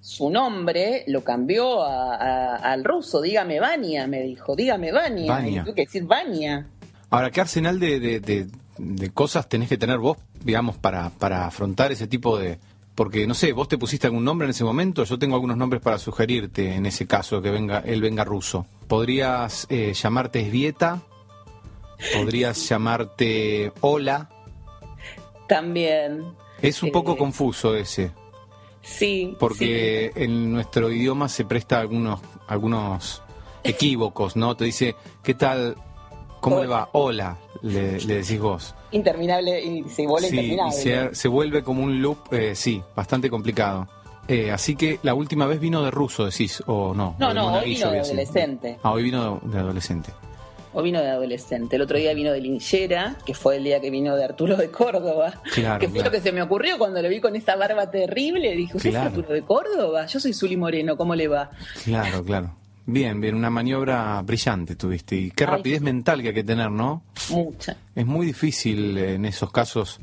su nombre lo cambió a- a- al ruso. Dígame Vania, me dijo. Dígame Vania. Vania. Y tuve que decir Vania. Ahora, ¿qué arsenal de, de- de- de cosas tenés que tener vos, digamos, para, para afrontar ese tipo de... Porque, no sé, vos te pusiste algún nombre en ese momento, yo tengo algunos nombres para sugerirte en ese caso, que venga él venga ruso. Podrías eh, llamarte Esvieta, podrías llamarte Hola. También. Es un Eh, poco confuso ese, Sí. porque en nuestro idioma se presta algunos, algunos equívocos, ¿no? Te dice, ¿qué tal? ¿Cómo le va? Hola, le, le decís vos. Interminable y se vuelve Sí, interminable. se, se vuelve como un loop, eh, sí, bastante complicado. Eh, así que la última vez vino de ruso, decís, o no. No, o no, hoy vino de adolescente. Ah, hoy vino de, adolescente. O vino de adolescente. El otro día vino de Linchera, que fue el día que vino de Arturo de Córdoba. Claro, que fue claro. lo que se me ocurrió cuando lo vi con esa barba terrible. Dije, ¿usted Claro. es Arturo de Córdoba? Yo soy Zuli Moreno, ¿cómo le va? Claro, claro. Bien, bien, una maniobra brillante tuviste. Y qué Ay, rapidez mental que hay que tener, ¿no? Mucha. Es muy difícil en esos casos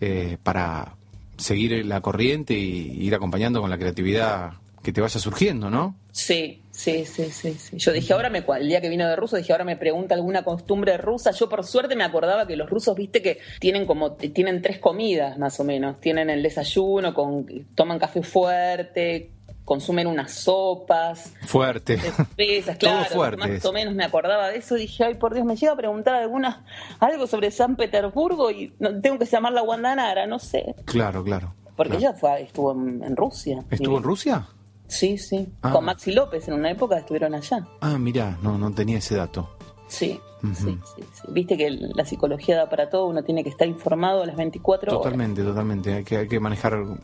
eh, para seguir la corriente y ir acompañando con la creatividad que te vaya surgiendo, ¿no? Sí, sí, sí, sí, sí. Yo dije, ahora me, el día que vino de ruso, dije, ahora me pregunta alguna costumbre rusa. Yo por suerte me acordaba que los rusos, viste que tienen como, tienen tres comidas más o menos. Tienen el desayuno, con, toman café fuerte, consumen unas sopas. Fuerte. Todo claro, fuerte más o menos me acordaba de eso. Dije, ay, por Dios, me llega a preguntar alguna, algo sobre San Petersburgo y tengo que llamarla Guandanara, no sé. Claro, claro. Porque claro. ella fue, estuvo en, en Rusia. ¿Estuvo en Rusia? Sí, sí. Ah. Con Maxi López en una época estuvieron allá. Ah, mirá, no, no tenía ese dato. Sí, sí, sí, sí. Viste que la psicología da para todo, uno tiene que estar informado a las 24 horas. Totalmente, totalmente. Hay que, hay que manejar mm,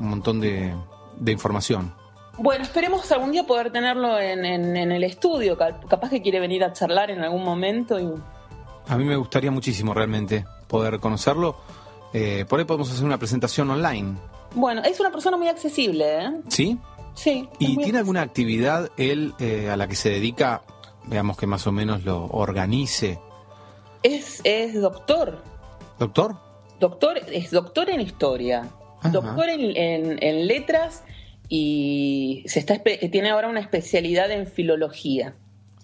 un montón de, de información. Bueno, esperemos algún día poder tenerlo en, en- en el estudio. Cap- Capaz que quiere venir a charlar en algún momento. Y... A mí me gustaría muchísimo realmente poder conocerlo. Eh, por ahí podemos hacer una presentación online. Bueno, es una persona muy accesible, ¿eh? ¿Sí? Sí. ¿Y tiene alguna actividad él eh, a la que se dedica, veamos que más o menos lo organice Es, es doctor. ¿Doctor? Doctor, es doctor en historia, doctor en, letras y se está tiene ahora una especialidad en filología.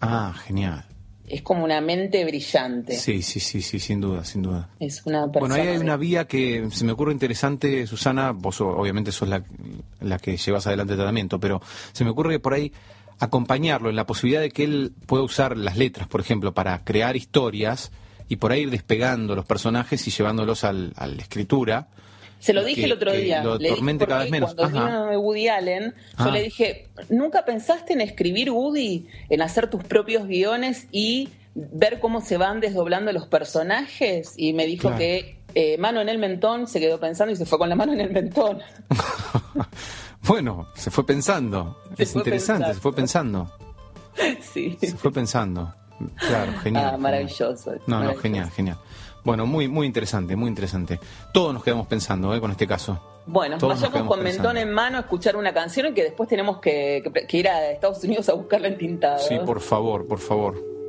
Ah, genial. Es como una mente brillante. Sí, sí, sí, sí, sin duda, sin duda. Es una persona. Bueno, ahí hay una vía que se me ocurre interesante, Susana. Vos obviamente sos la, la que llevas adelante el tratamiento, pero se me ocurre que por ahí acompañarlo en la posibilidad de que él pueda usar las letras, por ejemplo, para crear historias y por ahí ir despegando los personajes y llevándolos al, a la escritura. Se lo dije el otro día. Lo tormente cada vez menos. Cuando vino Woody Allen, yo ah. le dije, ¿nunca pensaste en escribir Woody, en hacer tus propios guiones y ver cómo se van desdoblando los personajes? Y me dijo que eh, mano en el mentón, se quedó pensando y se fue con la mano en el mentón. bueno, se fue pensando. es interesante, se fue pensando. Sí. Se fue pensando. Claro, genial. Ah, maravilloso. No, no, genial, genial. Bueno, muy, muy interesante, muy interesante. Todos nos quedamos pensando ¿eh? con este caso. Bueno, vayamos con mentón en mano a escuchar una canción y que después tenemos que, que, ir a Estados Unidos a buscarla en tintado. Sí, por favor, por favor.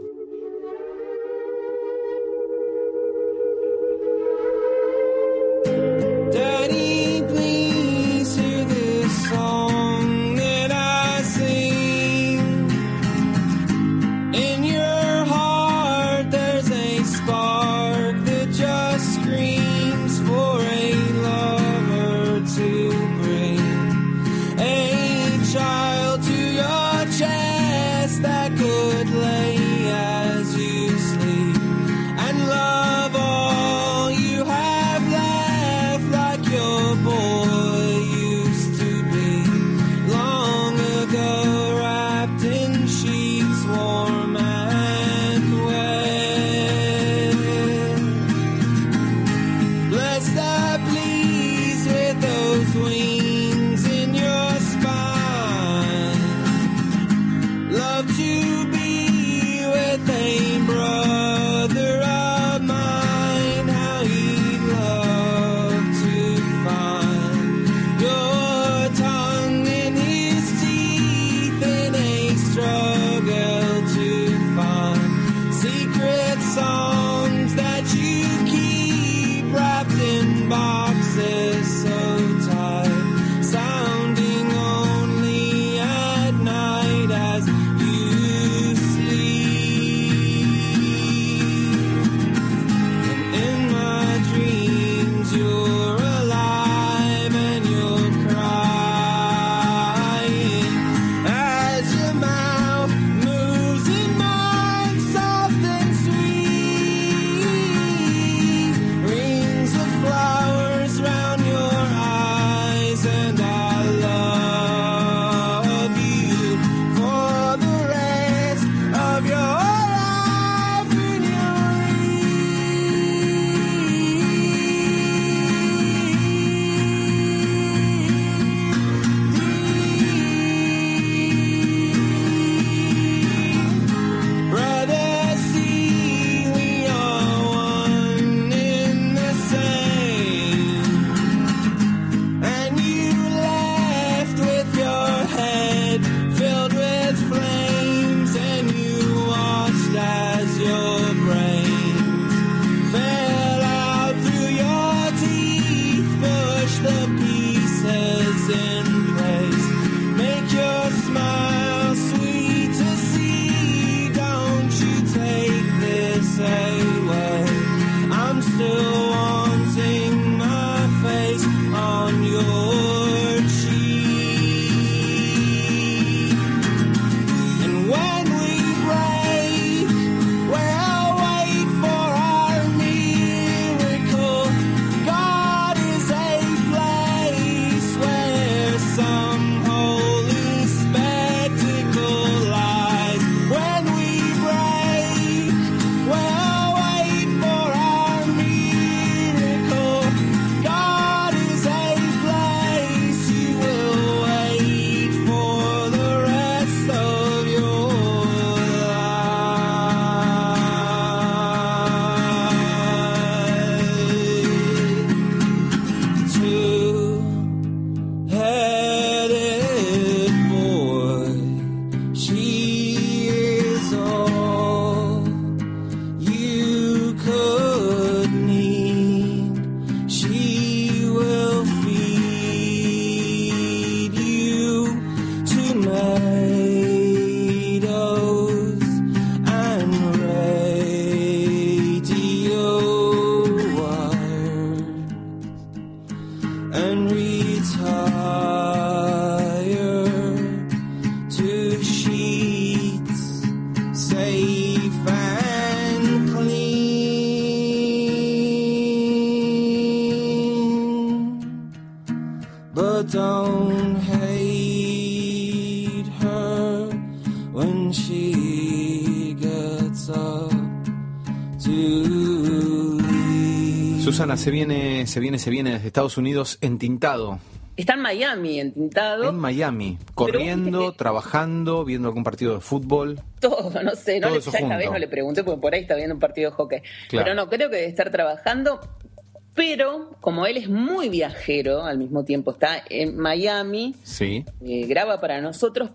Se viene, se viene, se viene desde Estados Unidos entintado. Está en Miami, entintado. En Miami, corriendo, que- trabajando, viendo algún partido de fútbol. Todo, no sé, no Todo le, ya esta vez no le pregunté porque por ahí está viendo un partido de hockey. Claro. Pero no, creo que debe estar trabajando. Pero como él es muy viajero, al mismo tiempo está en Miami, Sí. eh, graba para nosotros,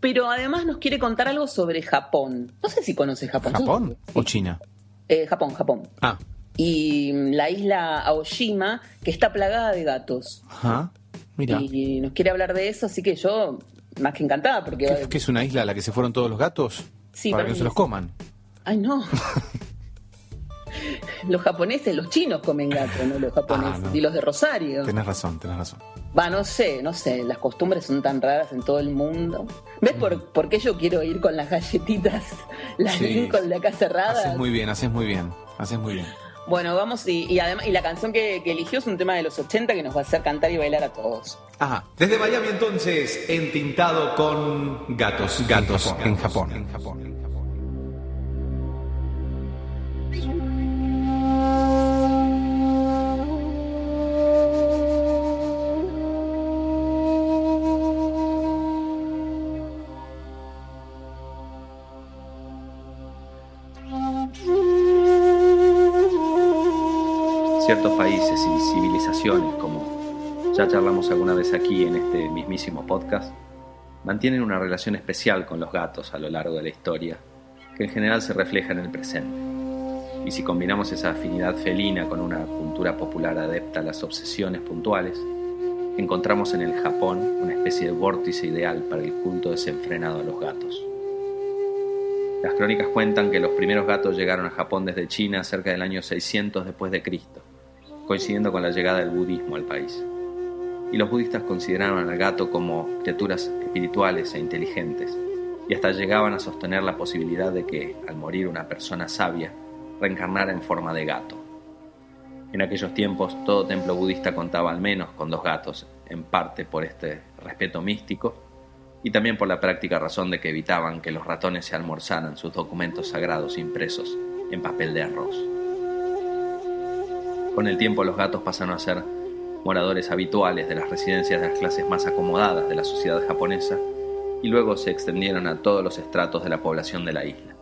pero además nos quiere contar algo sobre Japón. No sé si conoces Japón. ¿Japón Sí. o China? Eh, Japón, Japón. Ah, Y mm, la isla Aoshima, que está plagada de gatos. ajá. Mira. Y nos quiere hablar de eso, así que yo, más que encantada, porque... ¿Qué, qué es una isla a la que se fueron todos los gatos? Sí, para para que mí se los coman. Ay, no. los japoneses, los chinos comen gato, no los japoneses. Ah, no. Y los de Rosario. Tenés razón, tenés razón. Va, no sé, no sé. Las costumbres son tan raras en todo el mundo. ¿Ves por, por qué yo quiero ir con las galletitas, las Sí. Lincoln de acá cerradas? Haces muy bien, haces muy bien, haces muy bien. Bueno, vamos y, y además y la canción que, que eligió es un tema de los 80 que nos va a hacer cantar y bailar a todos. Ajá. Desde Miami entonces, entintado con gatos, gatos en Japón. En Japón. Ya charlamos alguna vez aquí en este mismísimo podcast, mantienen una relación especial con los gatos a lo largo de la historia, que en general se refleja en el presente. Y si combinamos esa afinidad felina con una cultura popular adepta a las obsesiones puntuales, encontramos en el Japón una especie de vórtice ideal para el culto desenfrenado a los gatos. Las crónicas cuentan que los primeros gatos llegaron a Japón desde China cerca del año 600 después de Cristo, coincidiendo con la llegada del budismo al país. Y los budistas consideraban al gato como criaturas espirituales e inteligentes, y hasta llegaban a sostener la posibilidad de que, al morir una persona sabia, reencarnara en forma de gato. En aquellos tiempos todo templo budista contaba al menos con dos gatos, en parte por este respeto místico y también por la práctica razón de que evitaban que los ratones se almorzaran sus documentos sagrados impresos en papel de arroz. Con el tiempo los gatos pasaron a ser moradores habituales de las residencias de las clases más acomodadas de la sociedad japonesa y luego se extendieron a todos los estratos de la población de la isla.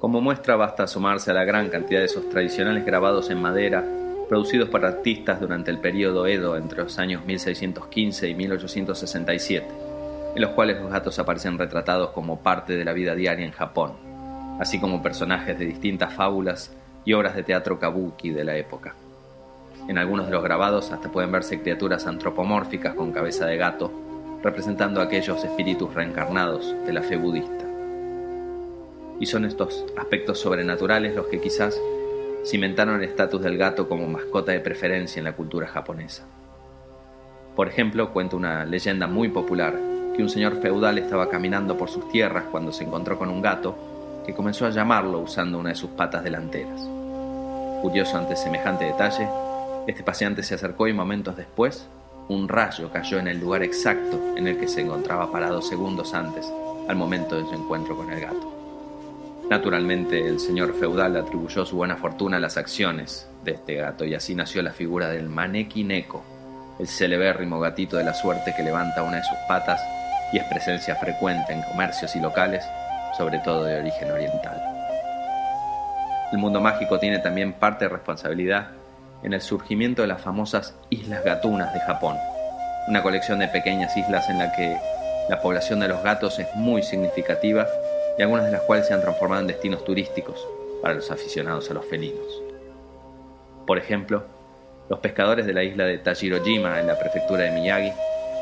Como muestra basta asomarse a la gran cantidad de esos tradicionales grabados en madera producidos por artistas durante el período Edo entre los años 1615 y 1867, en los cuales los gatos aparecen retratados como parte de la vida diaria en Japón, así como personajes de distintas fábulas y obras de teatro kabuki de la época. En algunos de los grabados hasta pueden verse criaturas antropomórficas con cabeza de gato, representando a aquellos espíritus reencarnados de la fe budista. Y son estos aspectos sobrenaturales los que quizás cimentaron el estatus del gato como mascota de preferencia en la cultura japonesa. Por ejemplo, cuenta una leyenda muy popular que un señor feudal estaba caminando por sus tierras cuando se encontró con un gato que comenzó a llamarlo usando una de sus patas delanteras. Curioso ante semejante detalle, este paseante se acercó y momentos después, un rayo cayó en el lugar exacto en el que se encontraba parado segundos antes, al momento de su encuentro con el gato. Naturalmente, el señor feudal atribuyó su buena fortuna a las acciones de este gato y así nació la figura del Maneki Neko, el celebérrimo gatito de la suerte que levanta una de sus patas y es presencia frecuente en comercios y locales, sobre todo de origen oriental. El mundo mágico tiene también parte de responsabilidad en el surgimiento de las famosas Islas Gatunas de Japón, una colección de pequeñas islas en la que la población de los gatos es muy significativa y algunas de las cuales se han transformado en destinos turísticos para los aficionados a los felinos. Por ejemplo, los pescadores de la isla de Tajirojima en la prefectura de Miyagi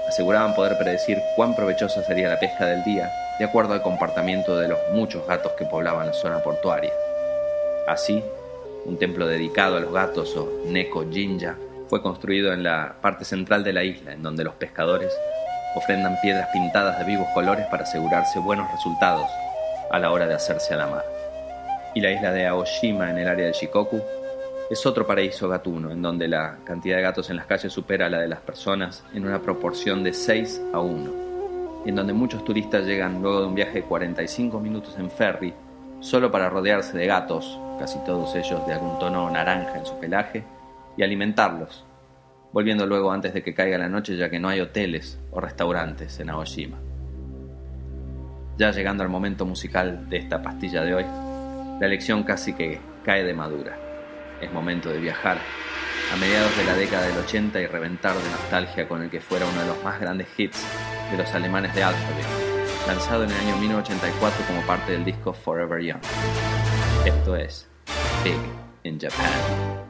aseguraban poder predecir cuán provechosa sería la pesca del día de acuerdo al comportamiento de los muchos gatos que poblaban la zona portuaria. Así, un templo dedicado a los gatos o Neko Jinja fue construido en la parte central de la isla, en donde los pescadores ofrendan piedras pintadas de vivos colores para asegurarse buenos resultados a la hora de hacerse a la mar. Y la isla de Aoshima en el área de Shikoku es otro paraíso gatuno, en donde la cantidad de gatos en las calles supera la de las personas en una proporción de 6 a 1, y en donde muchos turistas llegan luego de un viaje de 45 minutos en ferry solo para rodearse de gatos, casi todos ellos de algún tono naranja en su pelaje, y alimentarlos, volviendo luego antes de que caiga la noche ya que no hay hoteles o restaurantes en Aoshima. Ya llegando al momento musical de esta pastilla de hoy, la elección casi que cae de madura. Es momento de viajar a mediados de la década del 80 y reventar de nostalgia con el que fuera uno de los más grandes hits de los alemanes de Alphabet, lanzado en el año 1984 como parte del disco Forever Young. Esto es Big in Japan.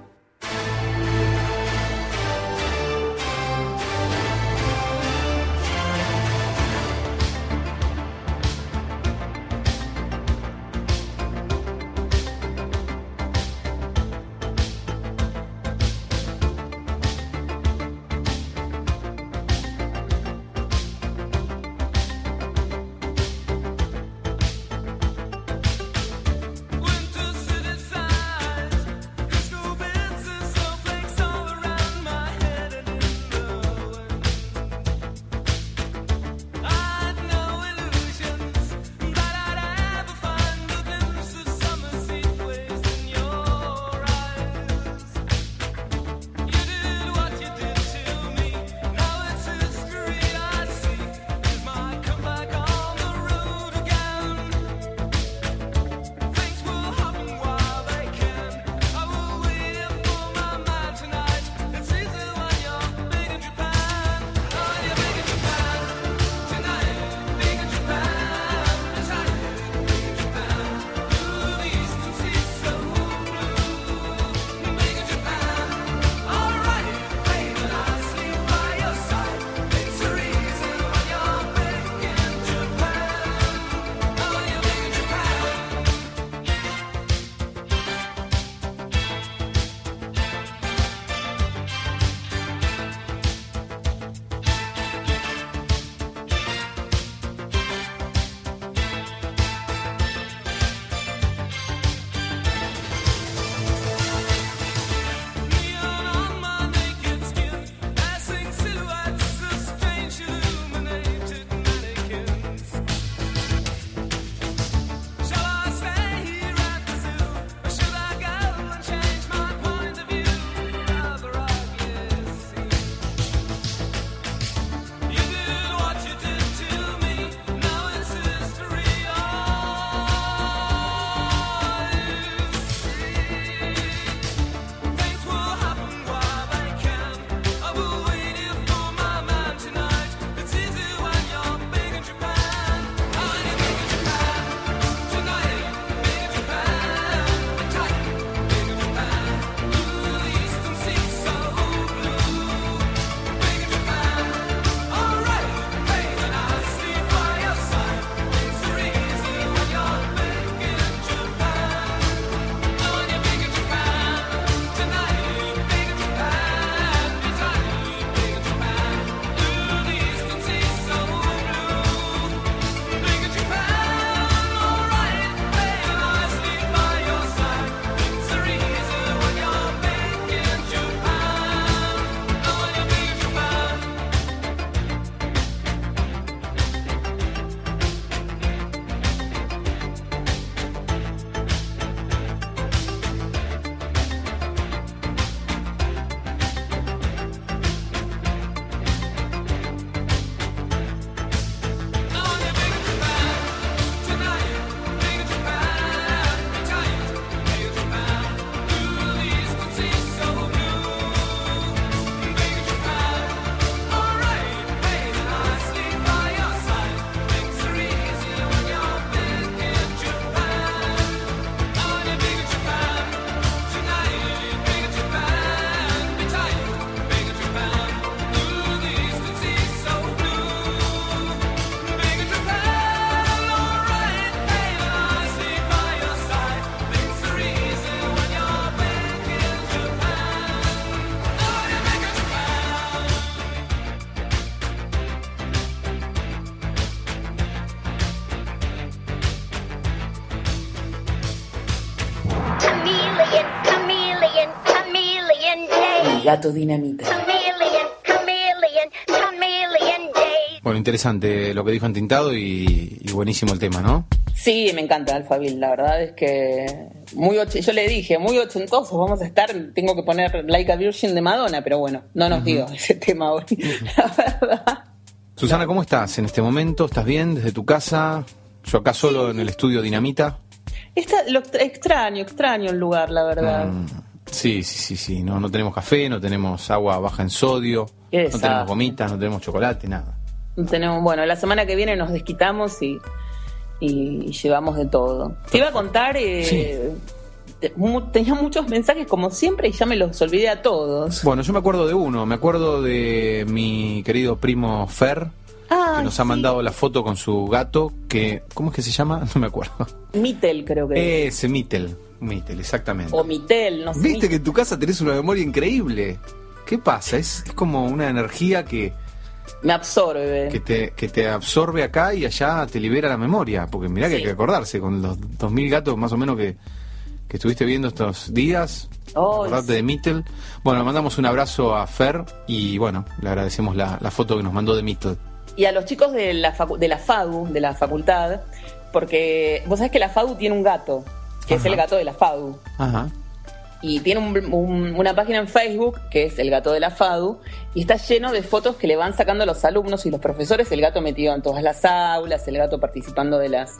Gato dinamita. Chameleon, chameleon, chameleon day. Bueno, interesante lo que dijo Entintado y, y buenísimo el tema, ¿no? Sí, me encanta Alphaville, la verdad es que muy och- yo le dije, muy ochentosos vamos a estar, tengo que poner Like a Virgin de Madonna, pero bueno, no nos dio ese tema hoy, la verdad. Susana, ¿cómo estás en este momento? ¿Estás bien desde tu casa? Yo acá solo en el estudio Dinamita. Está, lo extra- extraño, extraño el lugar, la verdad. Mm, sí, sí, sí, sí. No, no tenemos café, no tenemos agua baja en sodio, no tenemos gomitas, no tenemos chocolate, nada. Tenemos, bueno, la semana que viene nos desquitamos y, y llevamos de todo. Te iba a contar, eh, Sí. te- mu- tenía muchos mensajes como siempre y ya me los olvidé a todos. Bueno, yo me acuerdo de uno, me acuerdo de mi querido primo Fer, Ah, que nos ha sí. mandado la foto con su gato, que, ¿cómo es que se llama? No me acuerdo. Mitel creo que Ese Mittel, Mittel, exactamente. o Mitel, no sé. Viste que en tu casa tenés una memoria increíble. ¿Qué pasa? Es, es como una energía que, me absorbe. que, te, que te absorbe acá y allá te libera la memoria. Porque mirá que hay que acordarse, con los 2.000 gatos más o menos que, que estuviste viendo estos días. Oh, acordate sí. de Mittel. Bueno, mandamos un abrazo a Fer y bueno, le agradecemos la, la foto que nos mandó de Mittel. Y a los chicos de la, facu- de la FADU, de la facultad, porque vos sabés que la FADU tiene un gato, que es el gato de la FADU. Ajá. Y tiene un- un- una página en Facebook que es el gato de la FADU y está lleno de fotos que le van sacando los alumnos y los profesores, el gato metido en todas las aulas, el gato participando de las,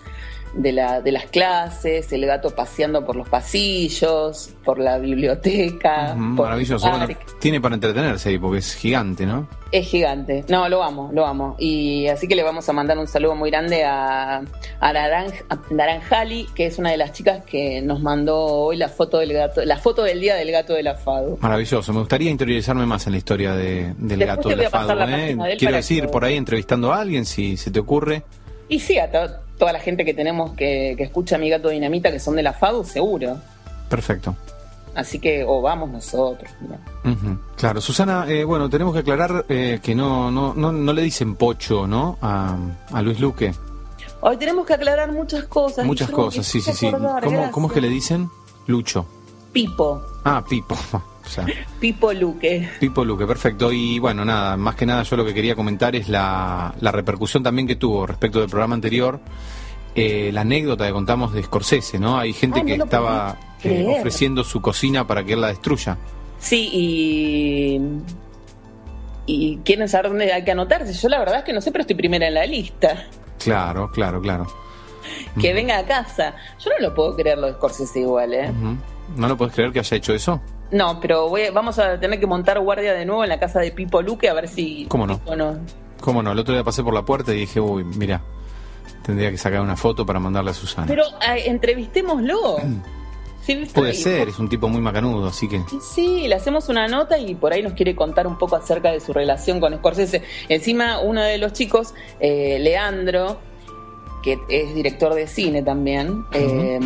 de, la- de las clases, el gato paseando por los pasillos, por la biblioteca. Por el maravilloso. Bueno, tiene para entretenerse ahí porque es gigante, ¿no? Es gigante. No, lo amo, lo amo. Y así que le vamos a mandar un saludo muy grande a, a, Naranj- a Naranjali, que es una de las chicas que nos mandó hoy la foto del gato, la foto del día del gato de la FADU. Maravilloso. Me gustaría interiorizarme más en la historia de- del Después gato te de voy la a pasar Fado. la ¿eh? Quiero decir, que- por ahí entrevistando a alguien, si se te ocurre. Y sí, a toda la gente que tenemos que, que escucha a mi gato dinamita, que son de la FADU, seguro. Perfecto. Así que, o vamos nosotros. mira. Claro, Susana, eh, bueno, tenemos que aclarar eh, que no, no, no, no le dicen pocho, ¿no? A, a Luis Luque. Hoy tenemos que aclarar muchas cosas. Muchas cosas, sí, sí, sí. ¿Cómo, ¿Cómo es que le dicen? Lucho. Pipo, Ah, Pipo. O sea, Pipo Luque. Pipo Luque, perfecto. Y bueno, nada, más que nada yo lo que quería comentar es la, la repercusión también que tuvo respecto del programa anterior, eh, la anécdota que contamos de Scorsese, ¿no? Hay gente que estaba eh, ofreciendo su cocina para que él la destruya. Sí, y. ¿Y quieren saber dónde hay que anotarse? Yo la verdad es que no sé, pero estoy primera en la lista. Claro, claro, claro. Que venga a casa. Yo no lo puedo creer lo de Scorsese igual, ¿eh? ¿No lo puedes creer que haya hecho eso? No, pero voy- vamos a tener que montar guardia de nuevo en la casa de Pipo Luque a ver si. ¿Cómo no? Pipo no- ¿Cómo no? El otro día pasé por la puerta y dije, uy, mira, tendría que sacar una foto para mandarle a Susana. Pero entrevistémoslo. Sí. Puede ser, es un tipo muy macanudo, así que... Sí, le hacemos una nota y por ahí nos quiere contar un poco acerca de su relación con Scorsese. Encima, uno de los chicos, eh, Leandro, que es director de cine también, eh,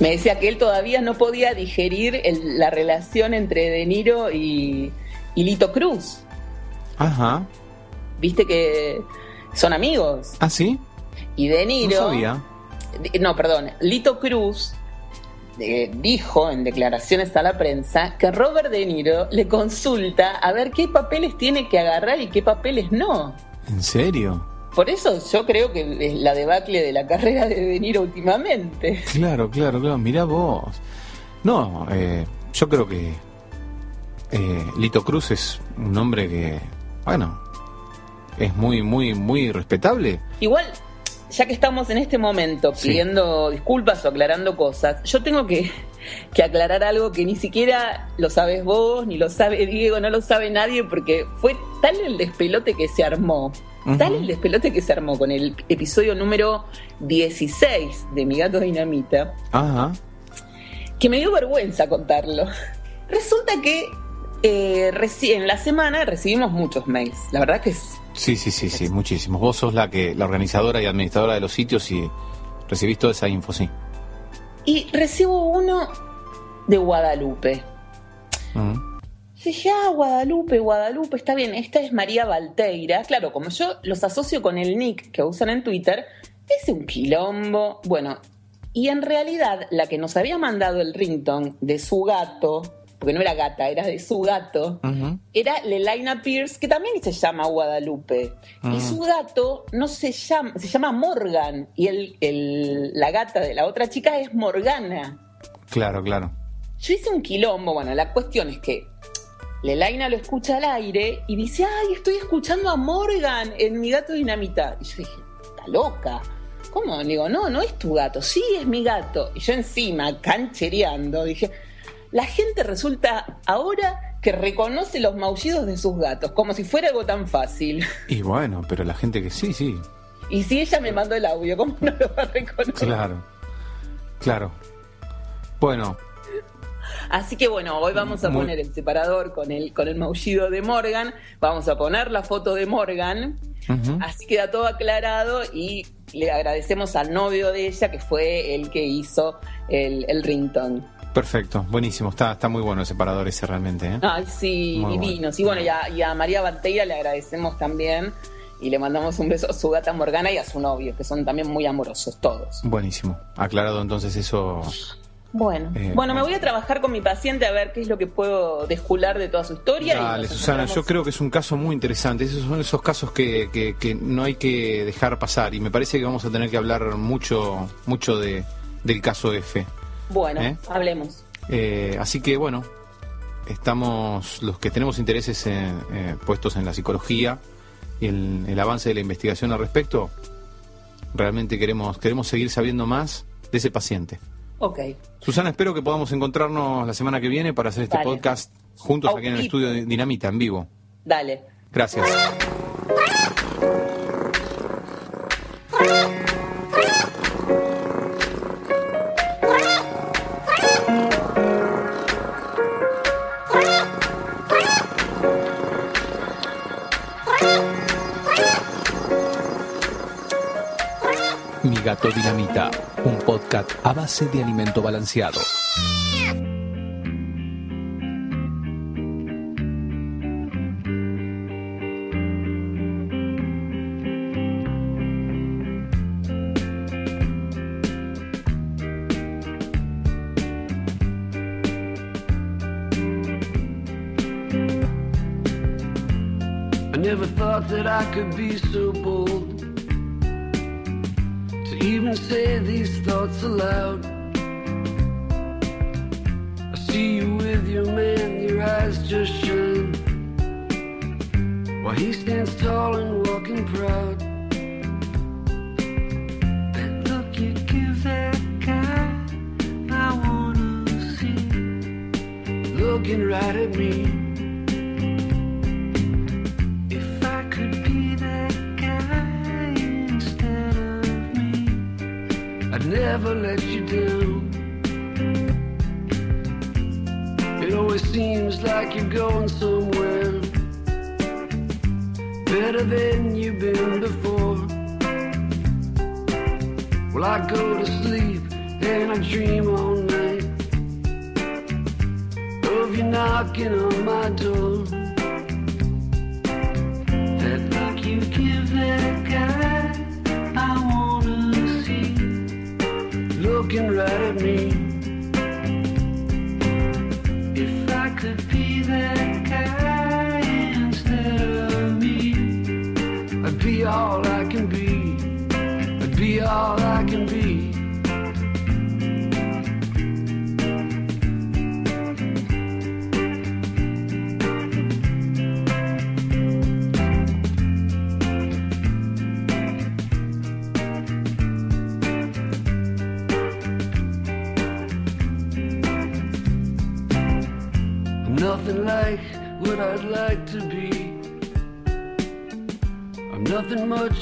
me decía que él todavía no podía digerir el- la relación entre De Niro y, y Lito Cruz. Ajá. Viste que son amigos. ¿Ah, sí? Y De No Niro. sabía. Di- No, perdón. Lito Cruz eh, dijo en declaraciones a la prensa que Robert De Niro le consulta a ver qué papeles tiene que agarrar y qué papeles no. ¿En serio? Por eso yo creo que es la debacle de la carrera de Niro últimamente. Claro, claro, claro. Mirá vos. No, eh, yo creo que eh, Lito Cruz es un hombre que, bueno, es muy, muy, muy respetable. Igual, ya que estamos en este momento Sí. pidiendo disculpas o aclarando cosas, yo tengo que, que aclarar algo que ni siquiera lo sabes vos, ni lo sabe Diego, no lo sabe nadie, porque fue tal el despelote que se armó. Tal el despelote que se armó con el episodio número 16 de Mi Gato Dinamita, Ajá. que me dio vergüenza contarlo. Resulta que eh, en la semana recibimos muchos mails. La verdad que es Sí, sí, sí, sí, muchísimos. Vos sos la que, la organizadora y administradora de los sitios y recibís toda esa info, sí. Y recibo uno de Guadalupe. Ujú. Y Dije, ah, Guadalupe, Guadalupe, está bien, esta es María Valteira. Claro, como yo los asocio con el nick que usan en Twitter, es un quilombo. Bueno, y en realidad la que nos había mandado el ringtone de su gato porque no era gata, era de su gato, era Lelaina Pierce, que también se llama Guadalupe. Y su gato no se llama, se llama Morgan. Y el, el- la gata de la otra chica es Morgana. Claro, claro. Yo hice un quilombo, bueno, la cuestión es que Lelaina lo escucha al aire y dice, ay, estoy escuchando a Morgan en mi gato dinamita. Y yo dije, está loca. ¿Cómo? Le digo, no, no es tu gato, sí es mi gato. Y yo encima, canchereando, dije, la gente resulta ahora que reconoce los maullidos de sus gatos, como si fuera algo tan fácil. Y bueno, pero la gente que sí, sí. Y si ella me mandó el audio, ¿cómo no lo va a reconocer? Claro. Claro. Bueno, Así que bueno, hoy vamos a Muy- poner el separador con el, con el maullido de Morgan, vamos a poner la foto de Morgan, así queda todo aclarado y le agradecemos al novio de ella que fue el que hizo el, el ringtone. perfecto, buenísimo. Está, está muy bueno el separador ese realmente. ¿eh? Ay, sí, Muy divinos. Y bueno, y a, y a María Banteira le agradecemos también y le mandamos un beso a su gata Morgana y a su novio, que son también muy amorosos todos. Buenísimo. Aclarado entonces eso. Bueno, Eh, bueno, me voy a trabajar con mi paciente a ver qué es lo que puedo descular de toda su historia. y Dale, nos Susana, yo creo que es un caso muy interesante. Esos son esos casos que, que- que no hay que dejar pasar. Y me parece que vamos a tener que hablar mucho, mucho de, del caso F. Bueno, ¿Eh? hablemos. Eh, así que bueno, estamos los que tenemos intereses en, eh, puestos en la psicología y en el avance de la investigación al respecto. Realmente queremos queremos seguir sabiendo más de ese paciente. Ok. Susana, espero que podamos encontrarnos la semana que viene para hacer este Dale. podcast juntos aquí en el estudio de Dinamita en vivo. Dale. Gracias. Un podcast a base de alimento balanceado. Never thought that I could be aloud. I see you with your man, your eyes just shine. While he stands tall and walking proud. That look you give that guy, I wanna see. Looking right at me. Never let you down. It always seems like you're going somewhere better than you've been before. Well, I go to sleep and I dream all night of you knocking on my door.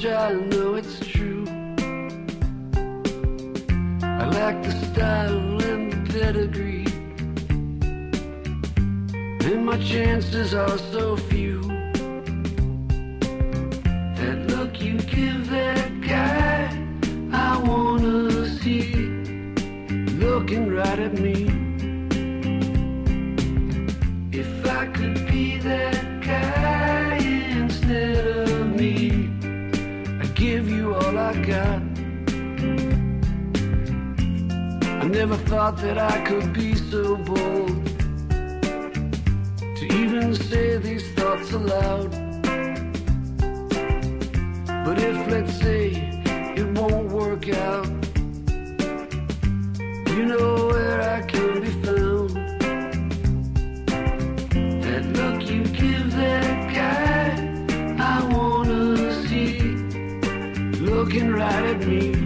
shall know it never thought that I could be so bold to even say these thoughts aloud. But if, let's say, it won't work out, you know where I can be found. That look you give that guy, I wanna see, looking right at me.